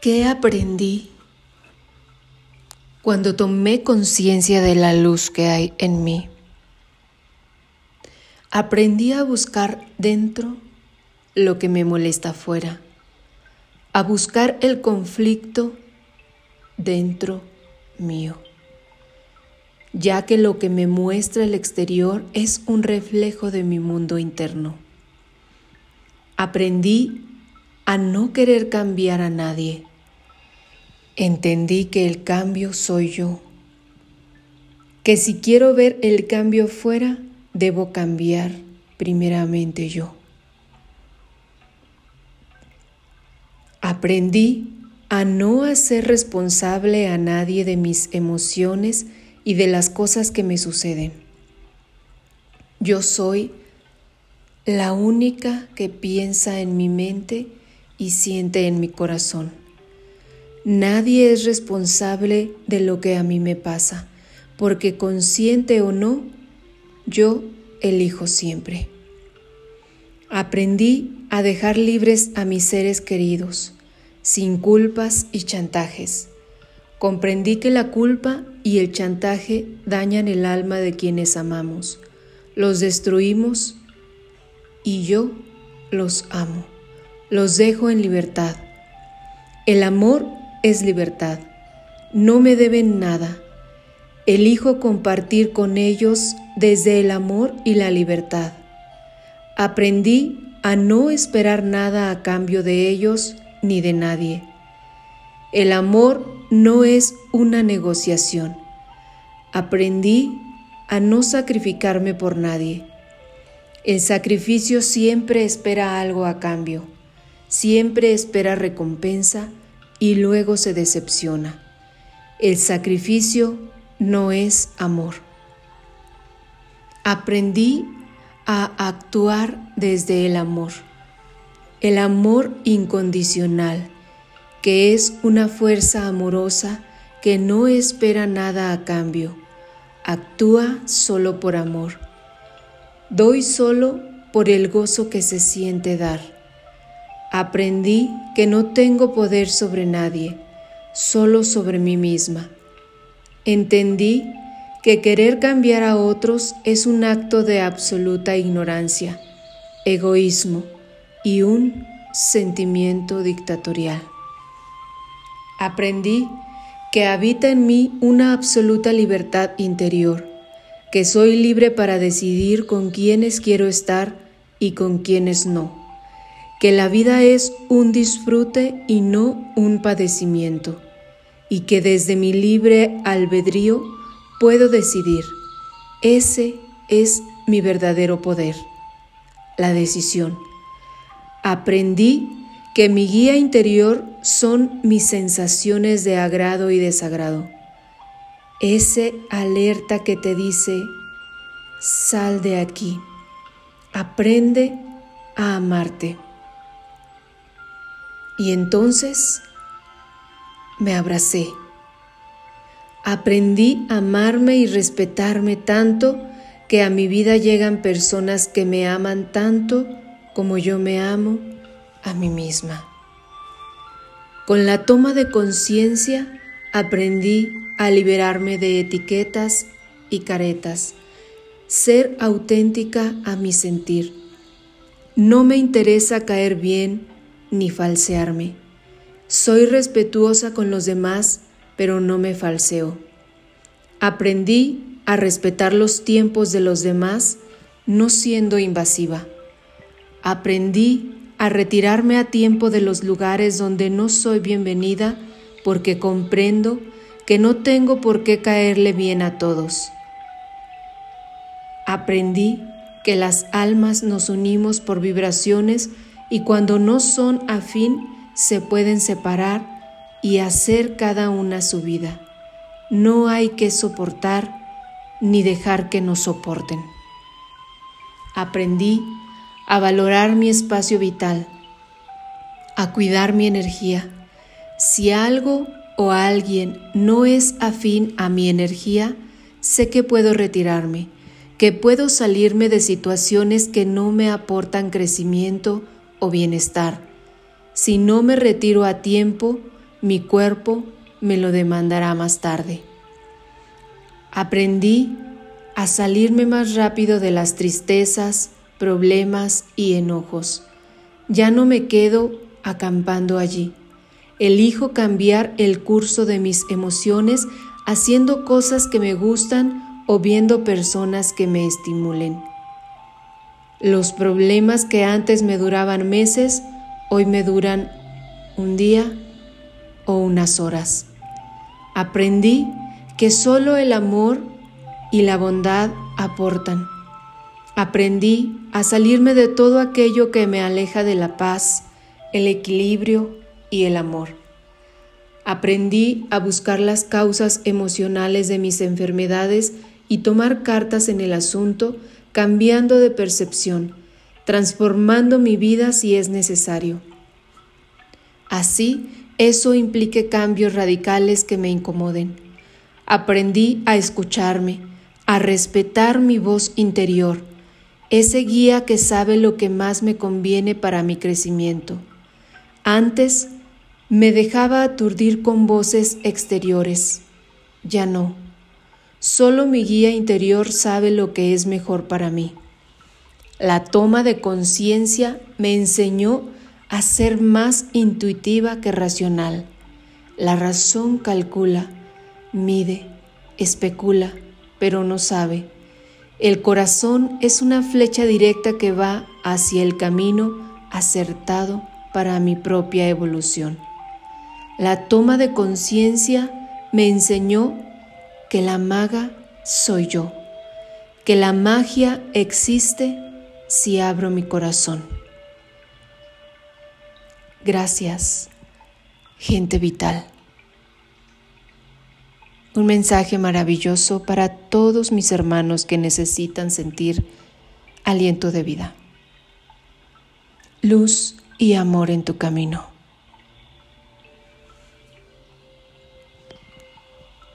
¿Qué aprendí cuando tomé conciencia de la luz que hay en mí? Aprendí a buscar dentro lo que me molesta afuera, a buscar el conflicto dentro mío, ya que lo que me muestra el exterior es un reflejo de mi mundo interno. Aprendí a no querer cambiar a nadie. Entendí que el cambio soy yo, que si quiero ver el cambio fuera, debo cambiar primeramente yo. Aprendí a no hacer responsable a nadie de mis emociones y de las cosas que me suceden. Yo soy la única que piensa en mi mente y siente en mi corazón. Nadie es responsable de lo que a mí me pasa, porque consciente o no, yo elijo siempre. Aprendí a dejar libres a mis seres queridos, sin culpas y chantajes. Comprendí que la culpa y el chantaje dañan el alma de quienes amamos, los destruimos y yo los amo, los dejo en libertad. El amor es libertad, no me deben nada Elijo compartir con ellos desde el amor y la libertad. Aprendí a no esperar nada a cambio de ellos ni de nadie. El amor no es una negociación. Aprendí a no sacrificarme por nadie. El sacrificio siempre espera algo a cambio, siempre espera recompensa y luego se decepciona. El sacrificio no es amor. Aprendí a actuar desde el amor, el amor incondicional, que es una fuerza amorosa que no espera nada a cambio, actúa solo por amor. Doy solo por el gozo que se siente dar. Aprendí que no tengo poder sobre nadie, solo sobre mí misma Entendí que querer cambiar a otros es un acto de absoluta ignorancia, egoísmo y un sentimiento dictatorial. Aprendí que habita en mí una absoluta libertad interior, que soy libre para decidir con quiénes quiero estar y con quiénes no, que la vida es un disfrute y no un padecimiento y que desde mi libre albedrío puedo decidir. Ese es mi verdadero poder, la decisión. Aprendí que mi guía interior son mis sensaciones de agrado y desagrado. Ese alerta que te dice, sal de aquí, aprende a amarte. Y entonces me abracé. Aprendí a amarme y respetarme tanto que a mi vida llegan personas que me aman tanto como yo me amo a mí misma. Con la toma de conciencia aprendí a liberarme de etiquetas y caretas, ser auténtica a mi sentir. No me interesa caer bien ni falsearme. Soy respetuosa con los demás, pero no me falseo. Aprendí a respetar los tiempos de los demás, no siendo invasiva. Aprendí a retirarme a tiempo de los lugares donde no soy bienvenida porque comprendo que no tengo por qué caerle bien a todos. Aprendí que las almas nos unimos por vibraciones y cuando no son afín, se pueden separar y hacer cada una su vida. No hay que soportar ni dejar que nos soporten. Aprendí a valorar mi espacio vital, a cuidar mi energía. Si algo o alguien no es afín a mi energía, sé que puedo retirarme, que puedo salirme de situaciones que no me aportan crecimiento o bienestar si no me retiro a tiempo, mi cuerpo me lo demandará más tarde. Aprendí a salirme más rápido de las tristezas, problemas y enojos. Ya no me quedo acampando allí. Elijo cambiar el curso de mis emociones haciendo cosas que me gustan o viendo personas que me estimulen. Los problemas que antes me duraban meses, hoy me duran un día o unas horas. Aprendí que solo el amor y la bondad aportan. Aprendí a salirme de todo aquello que me aleja de la paz, el equilibrio y el amor. Aprendí a buscar las causas emocionales de mis enfermedades y tomar cartas en el asunto, cambiando de percepción, transformando mi vida si es necesario. Así, eso implique cambios radicales que me incomoden. Aprendí a escucharme, a respetar mi voz interior, ese guía que sabe lo que más me conviene para mi crecimiento. Antes me dejaba aturdir con voces exteriores. Ya no. Solo mi guía interior sabe lo que es mejor para mí. La toma de conciencia me enseñó a ser más intuitiva que racional. La razón calcula, mide, especula, pero no sabe. El corazón es una flecha directa que va hacia el camino acertado para mi propia evolución. La toma de conciencia me enseñó que la maga soy yo, que la magia existe si abro mi corazón. Gracias, gente vital. Un mensaje maravilloso para todos mis hermanos que necesitan sentir aliento de vida. Luz y amor en tu camino.